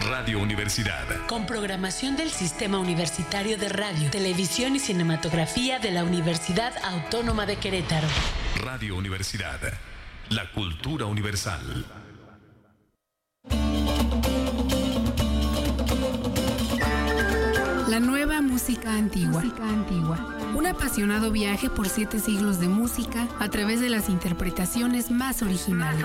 Radio Universidad. Con programación del Sistema Universitario de Radio, Televisión y Cinematografía de la Universidad Autónoma de Querétaro. Radio Universidad. La cultura universal. La nueva música antigua. antigua. Un apasionado viaje por siete siglos de música a través de las interpretaciones más originales.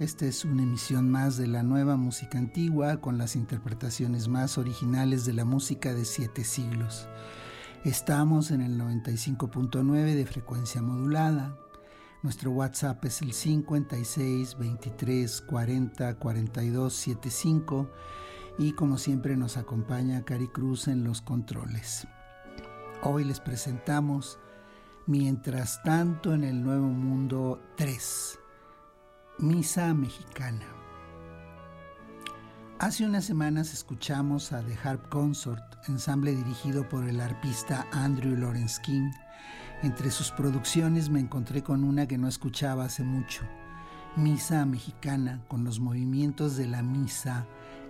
Esta es una emisión más de la nueva música antigua con las interpretaciones más originales de la música de siete siglos. Estamos en el 95.9 de frecuencia modulada. Nuestro WhatsApp es el 56 23 40 42 75 y como siempre nos acompaña Cari Cruz en los controles. Hoy les presentamos Mientras tanto en el Nuevo Mundo 3 Misa Mexicana. Hace unas semanas escuchamos a The Harp Consort, ensamble dirigido por el arpista Andrew Lawrence King. Entre sus producciones me encontré con una que no escuchaba hace mucho, Misa Mexicana, con los movimientos de la misa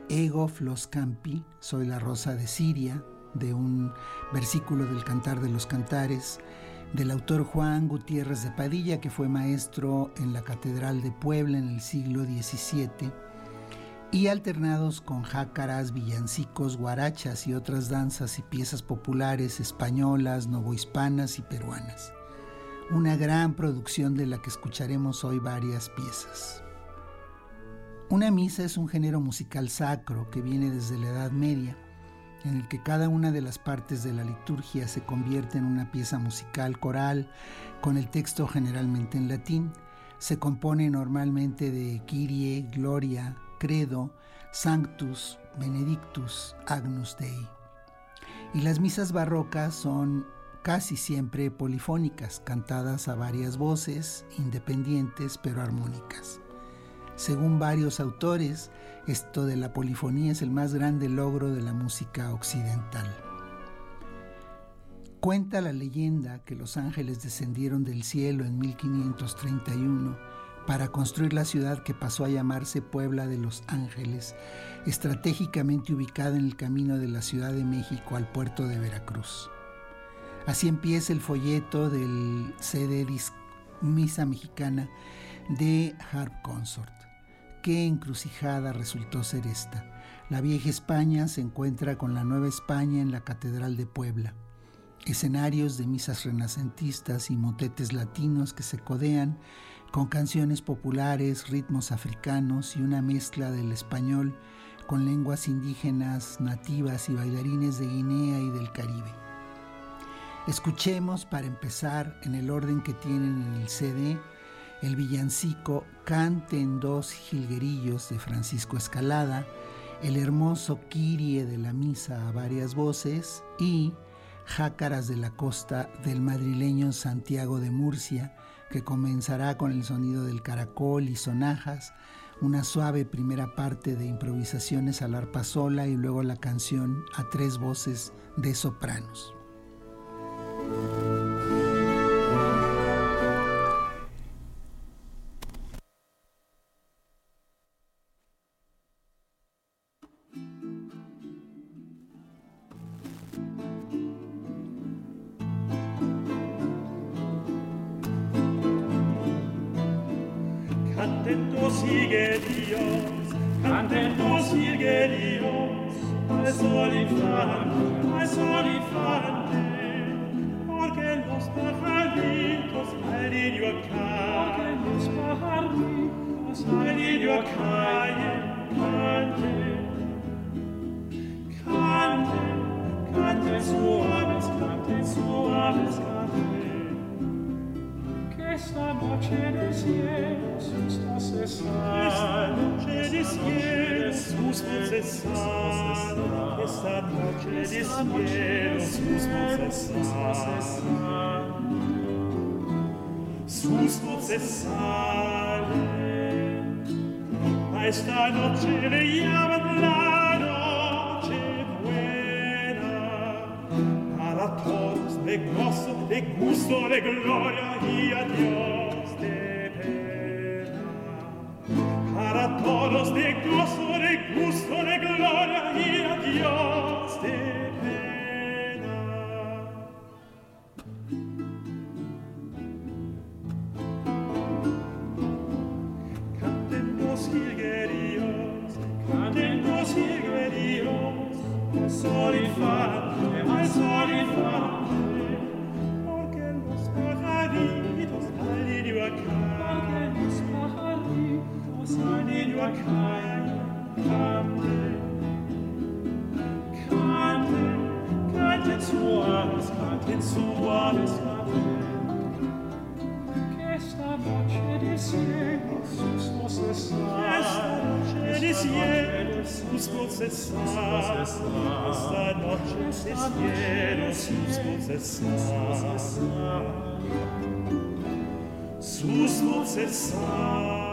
Ego Flos Campi, Soy la Rosa de Siria, de un versículo del Cantar de los Cantares, del autor Juan Gutiérrez de Padilla, que fue maestro en la Catedral de Puebla en el siglo XVII, y alternados con jácaras, villancicos, guarachas y otras danzas y piezas populares españolas, novohispanas y peruanas. Una gran producción de la que escucharemos hoy varias piezas. Una misa es un género musical sacro que viene desde la Edad Media en el que cada una de las partes de la liturgia se convierte en una pieza musical coral con el texto generalmente en latín. Se compone normalmente de Kyrie, Gloria, Credo, Sanctus, Benedictus, Agnus Dei. Y las misas barrocas son casi siempre polifónicas, cantadas a varias voces, independientes pero armónicas. Según varios autores, esto de la polifonía es el más grande logro de la música occidental. Cuenta la leyenda que los ángeles descendieron del cielo en 1531 para construir la ciudad que pasó a llamarse Puebla de los Ángeles, estratégicamente ubicada en el camino de la Ciudad de México al puerto de Veracruz. Así empieza el folleto del CD Misa Mexicana de Harp Consort. Qué encrucijada resultó ser esta. La vieja España se encuentra con la nueva España en la Catedral de Puebla. Escenarios de misas renacentistas y motetes latinos que se codean con canciones populares, ritmos africanos y una mezcla del español con lenguas indígenas, nativas y bailarines de Guinea y del Caribe. Escuchemos para empezar en el orden que tienen en el CD el villancico Canten dos jilguerillos de Francisco Escalada, el hermoso Kirie de la misa a varias voces y Jácaras de la Costa del madrileño Santiago de Murcia, que comenzará con el sonido del caracol y sonajas, una suave primera parte de improvisaciones al arpa sola y luego la canción a tres voces de sopranos. Dios, cantemos Sirge al sol infante, al sol infante, porque los pajaritos al niño caen, porque los pajaritos al niño caen, cante, cante, cante suaves, cante suaves, cante. Esta voce des Iesus nos cessar. Esta voce des Iesus nos cessar. Esta voce des Iesus nos cessar. Sus nos cessar. Esta noche le llaman la gusto de gloria y a Dios de pena. Para todos de gozo, de gusto de gloria y cessar esta noche este cielo sus cessar sus cessar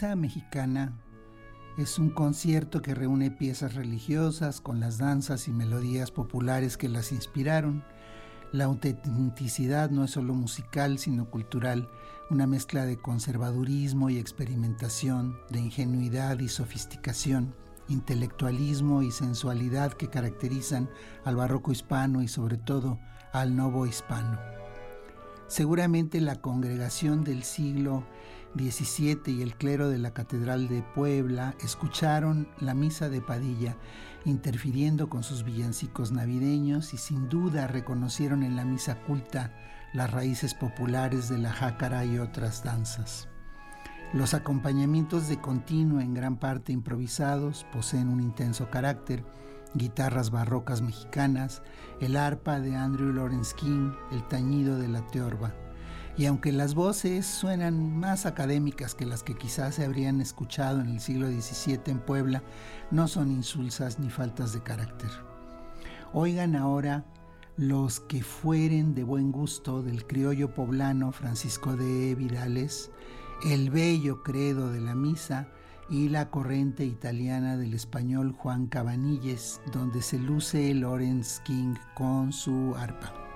Mexicana es un concierto que reúne piezas religiosas con las danzas y melodías populares que las inspiraron. La autenticidad no es solo musical, sino cultural, una mezcla de conservadurismo y experimentación, de ingenuidad y sofisticación, intelectualismo y sensualidad que caracterizan al barroco hispano y sobre todo al novo hispano. Seguramente la congregación del siglo XVII y el clero de la Catedral de Puebla escucharon la misa de Padilla, interfiriendo con sus villancicos navideños y sin duda reconocieron en la misa culta las raíces populares de la jácara y otras danzas. Los acompañamientos de continuo, en gran parte improvisados, poseen un intenso carácter, guitarras barrocas mexicanas, el arpa de Andrew Lawrence King, el tañido de la teorba. Y aunque las voces suenan más académicas que las que quizás se habrían escuchado en el siglo XVII en Puebla, no son insulsas ni faltas de carácter. Oigan ahora los que fueren de buen gusto del criollo poblano Francisco de Vidales, el bello credo de la misa y la corriente italiana del español Juan Cabanilles, donde se luce Lawrence King con su arpa.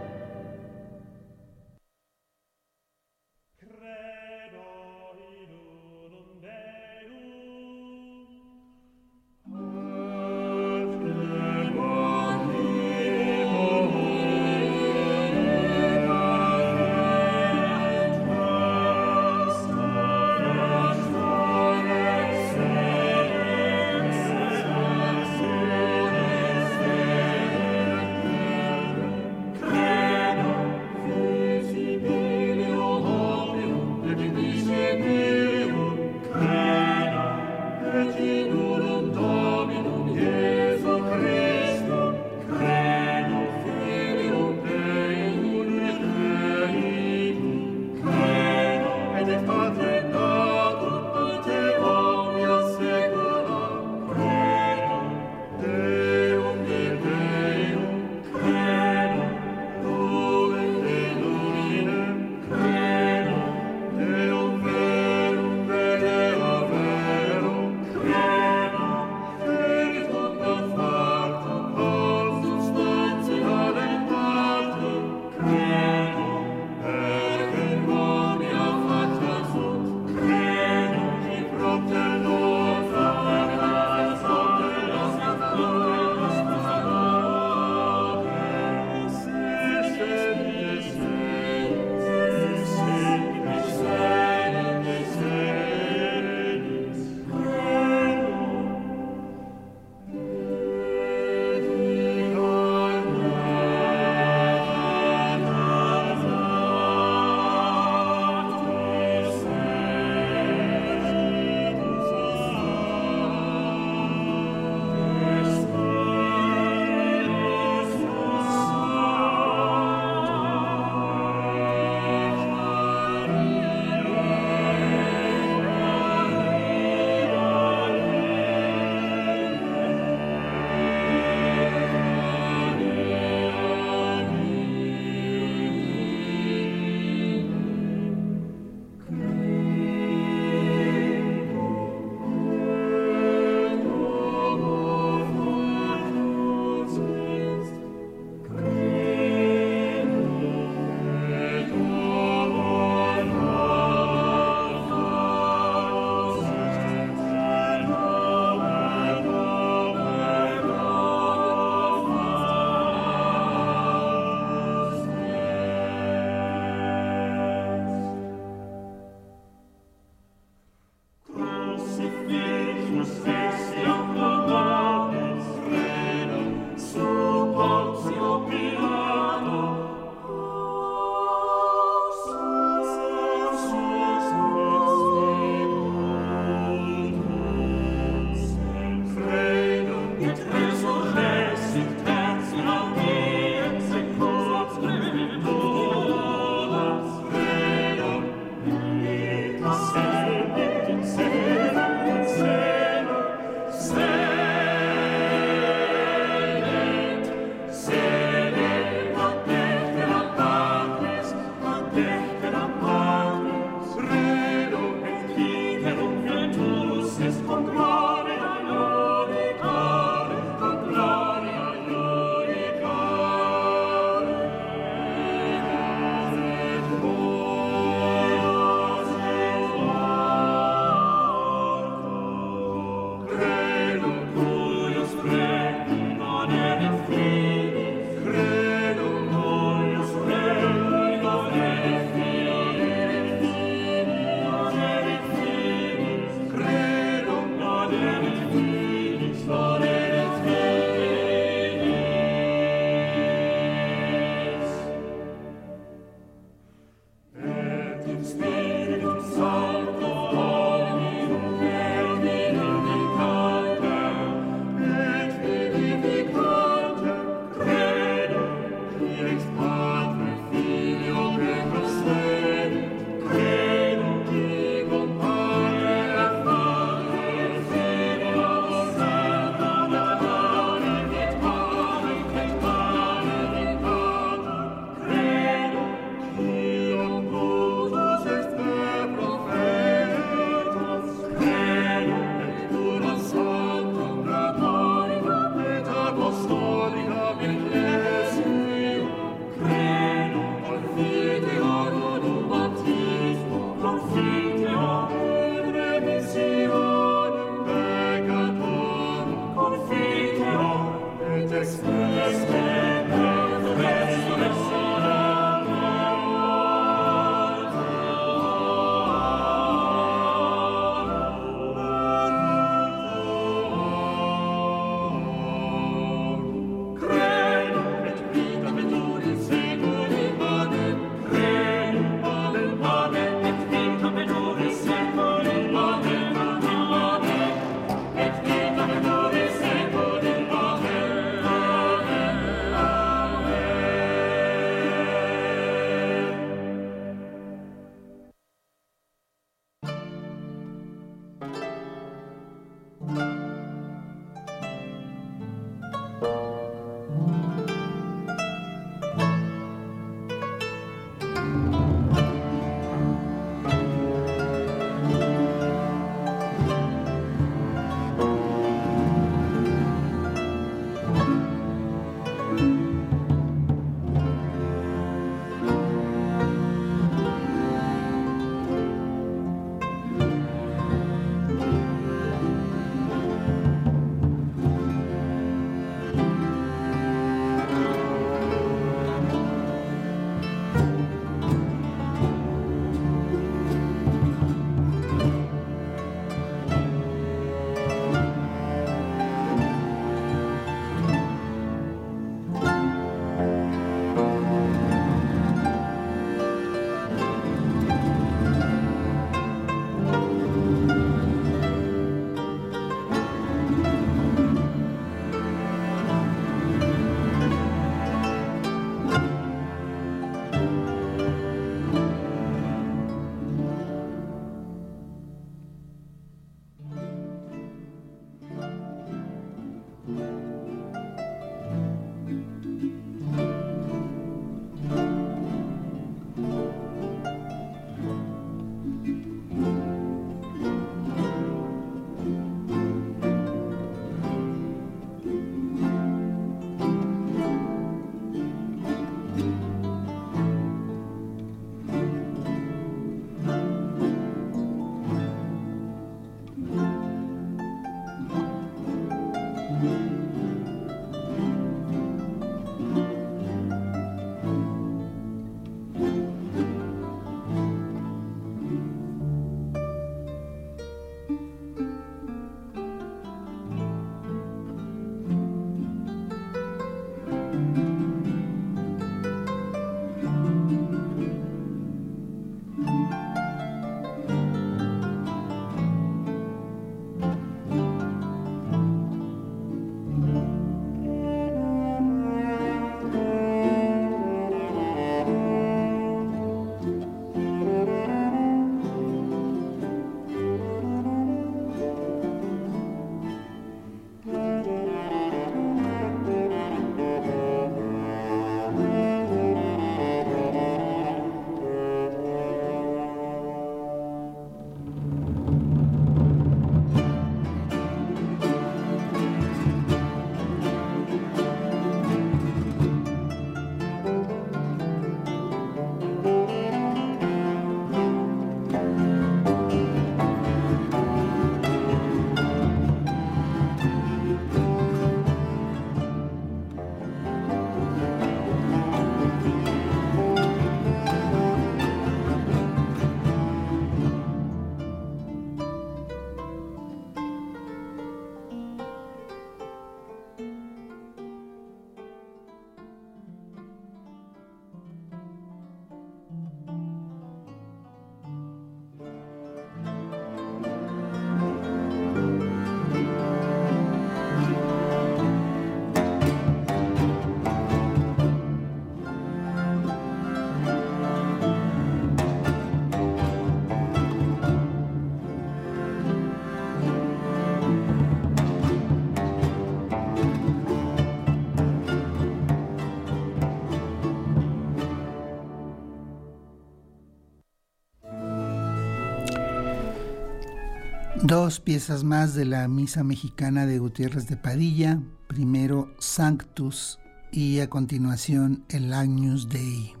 Dos piezas más de la Misa Mexicana de Gutiérrez de Padilla, primero Sanctus y a continuación el Agnus Dei.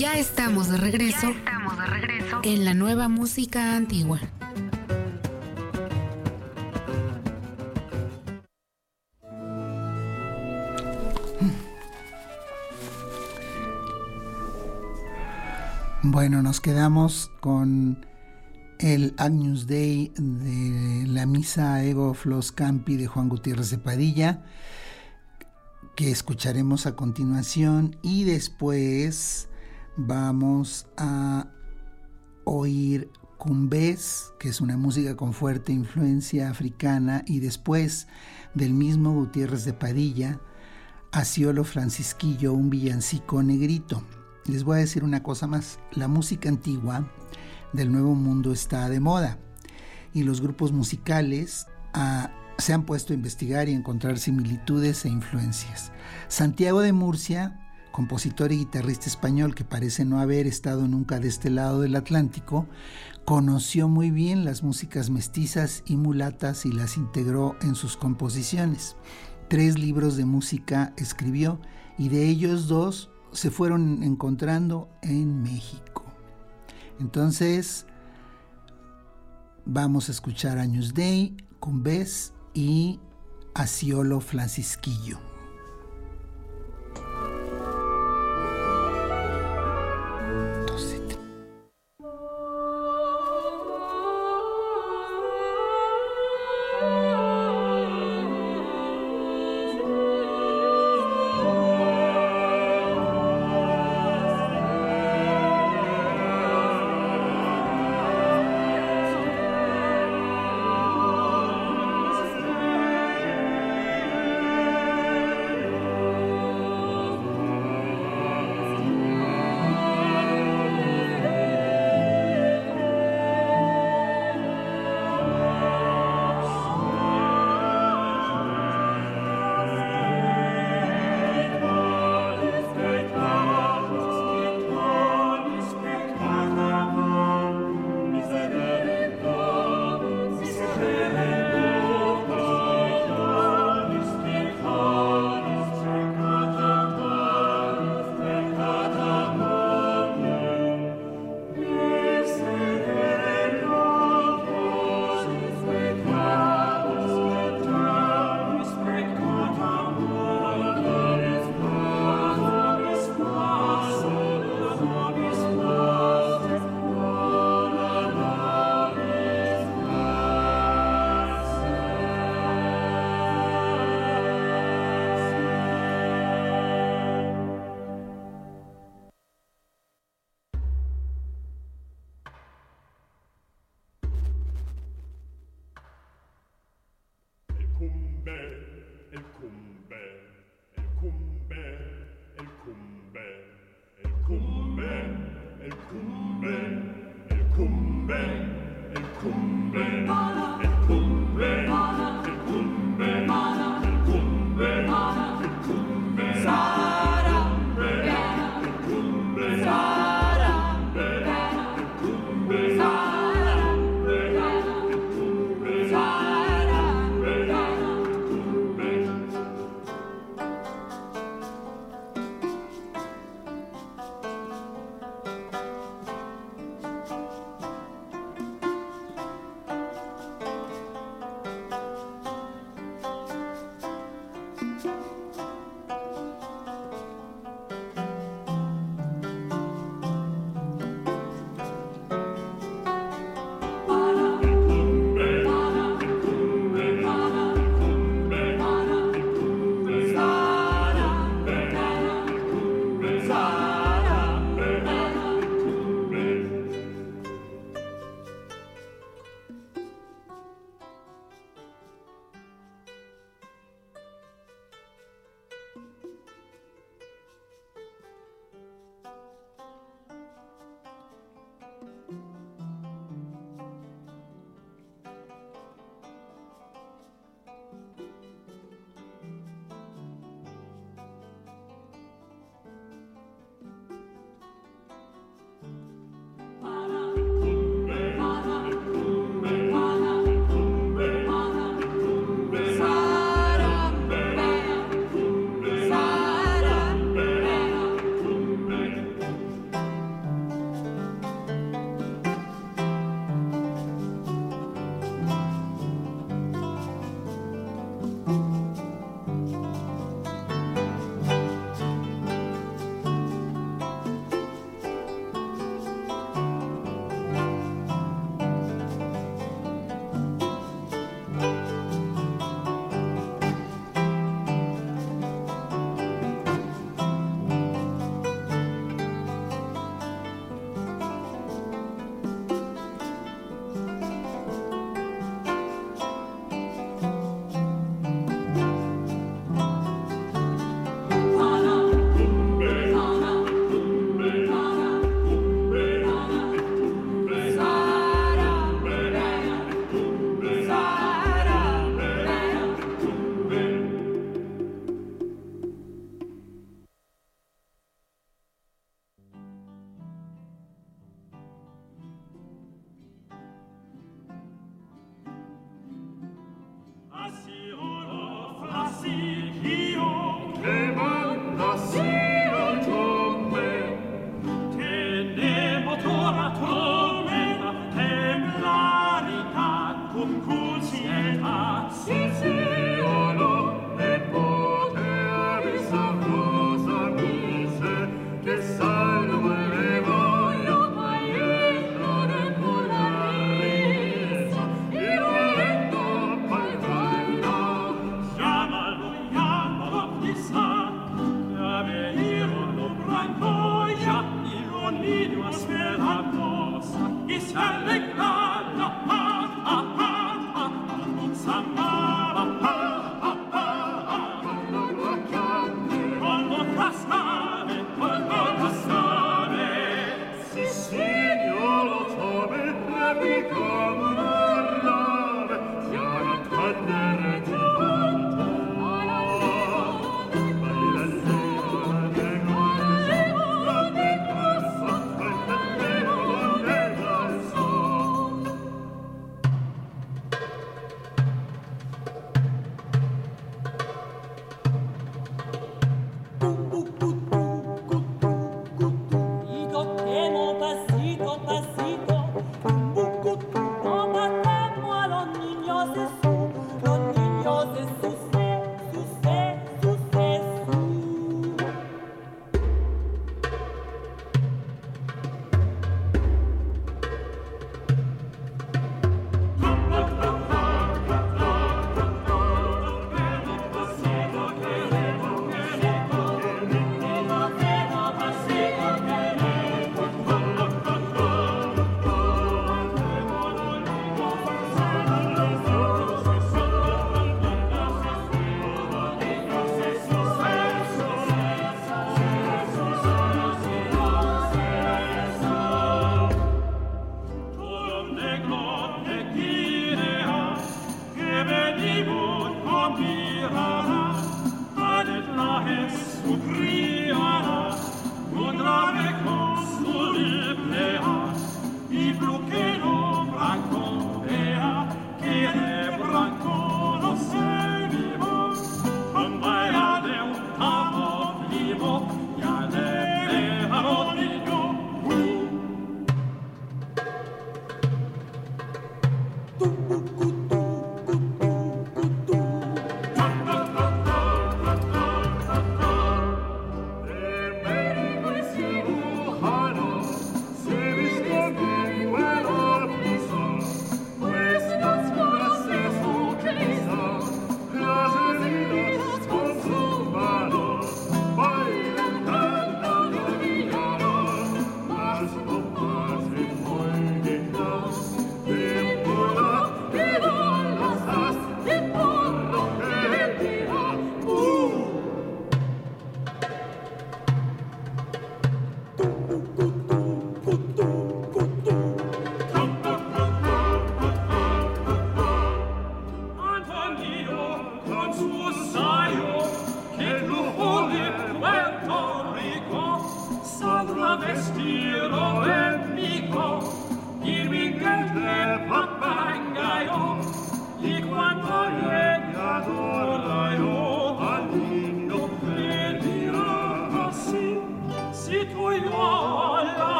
Ya estamos de regreso. En la nueva música antigua. Bueno, nos quedamos con el Agnus Dei de la misa Ego Flos Campi de Juan Gutiérrez de Padilla, que escucharemos a continuación y después vamos a oír cumbés, que es una música con fuerte influencia africana, y después del mismo Gutiérrez de Padilla, Ciolo Francisquillo, un villancico negrito. Les voy a decir una cosa más, la música antigua del Nuevo Mundo está de moda y los grupos musicales ah, se han puesto a investigar y encontrar similitudes e influencias. Santiago de Murcia compositor y guitarrista español que parece no haber estado nunca de este lado del Atlántico, conoció muy bien las músicas mestizas y mulatas y las integró en sus composiciones. Tres libros de música escribió y de ellos dos se fueron encontrando en México. Entonces, vamos a escuchar Años Day, Cumbés y Asiolo Francisquillo. el cumbe, el cumbe, el cumbe, el cumbe.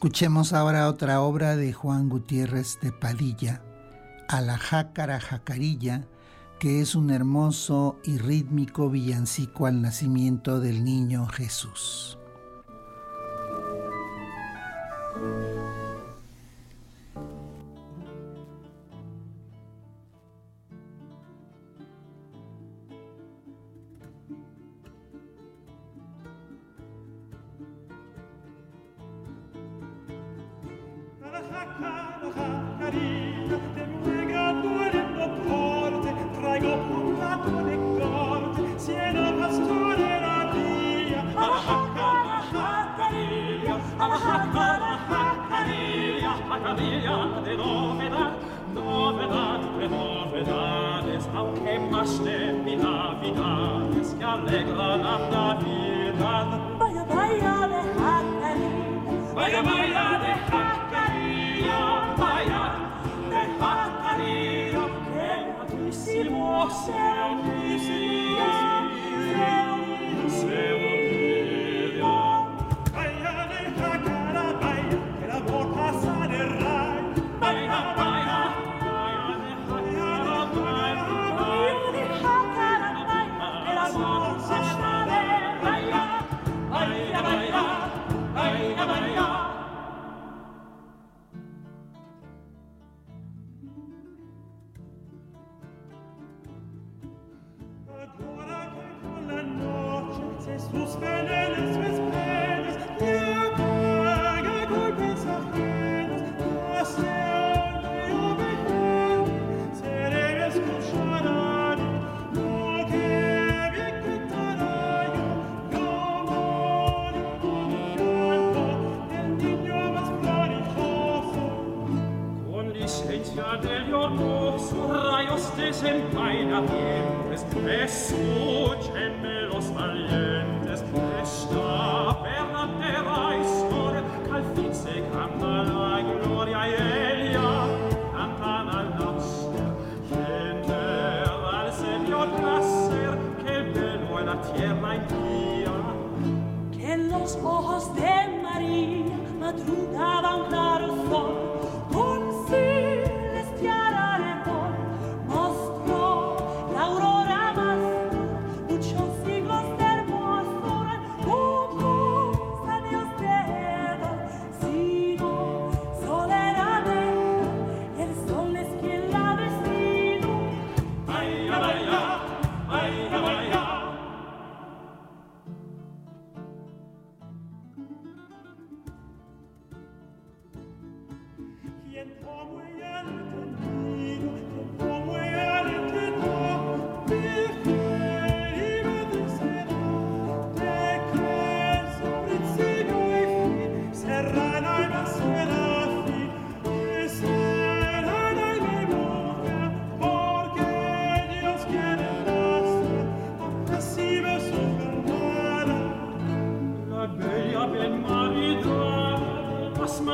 Escuchemos ahora otra obra de Juan Gutiérrez de Padilla, A la Jácara Jacarilla, que es un hermoso y rítmico villancico al nacimiento del niño Jesús.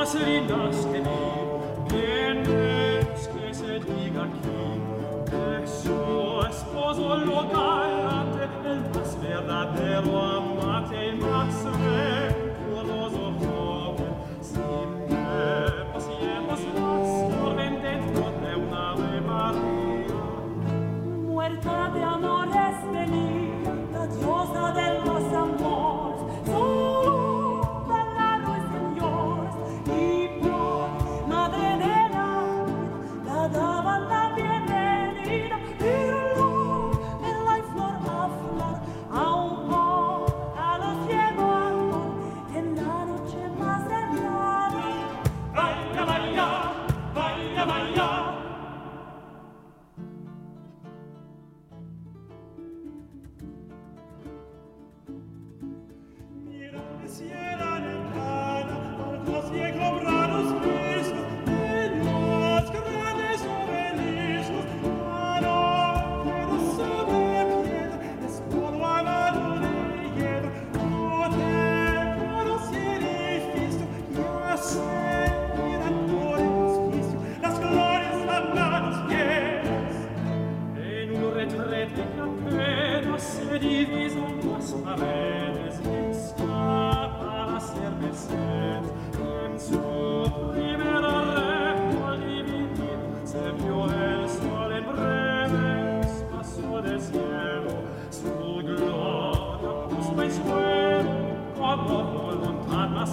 paseri naskeni, genets crescet igarchi, de suo esposo lo garante, el mas verdadero amore.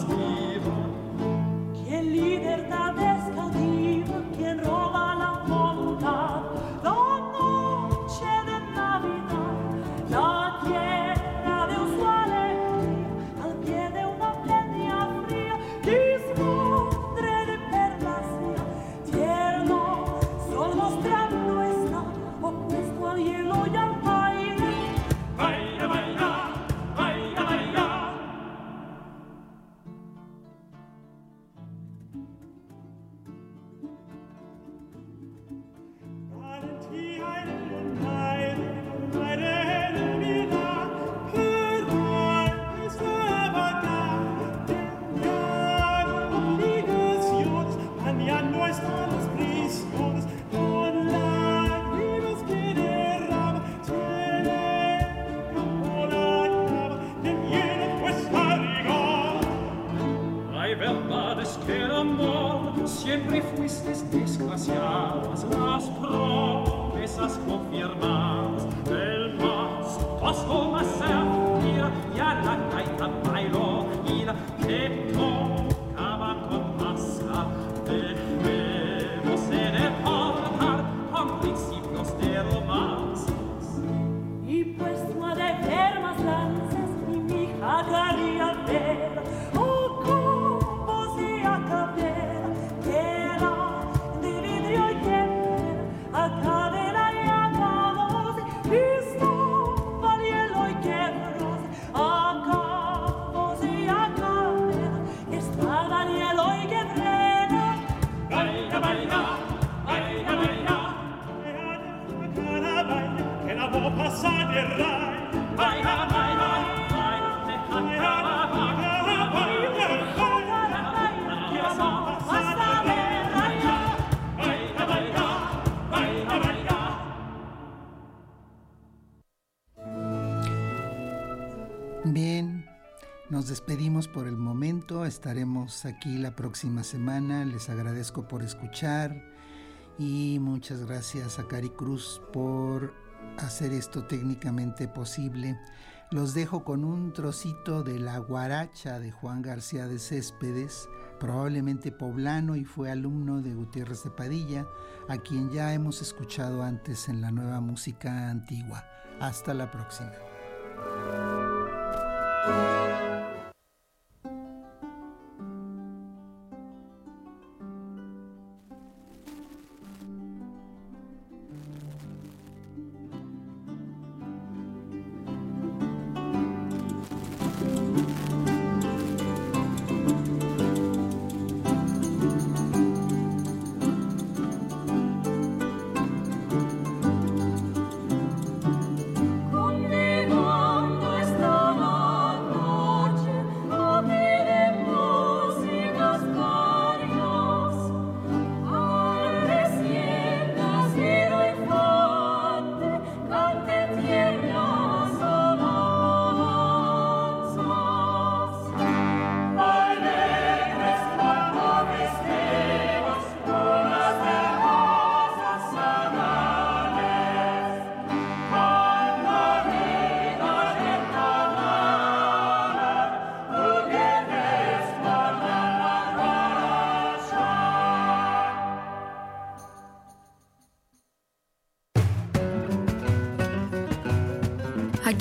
lost. Estaremos aquí la próxima semana, les agradezco por escuchar y muchas gracias a Cari Cruz por hacer esto técnicamente posible. Los dejo con un trocito de la guaracha de Juan García de Céspedes, probablemente poblano y fue alumno de Gutiérrez de Padilla, a quien ya hemos escuchado antes en la nueva música antigua. Hasta la próxima.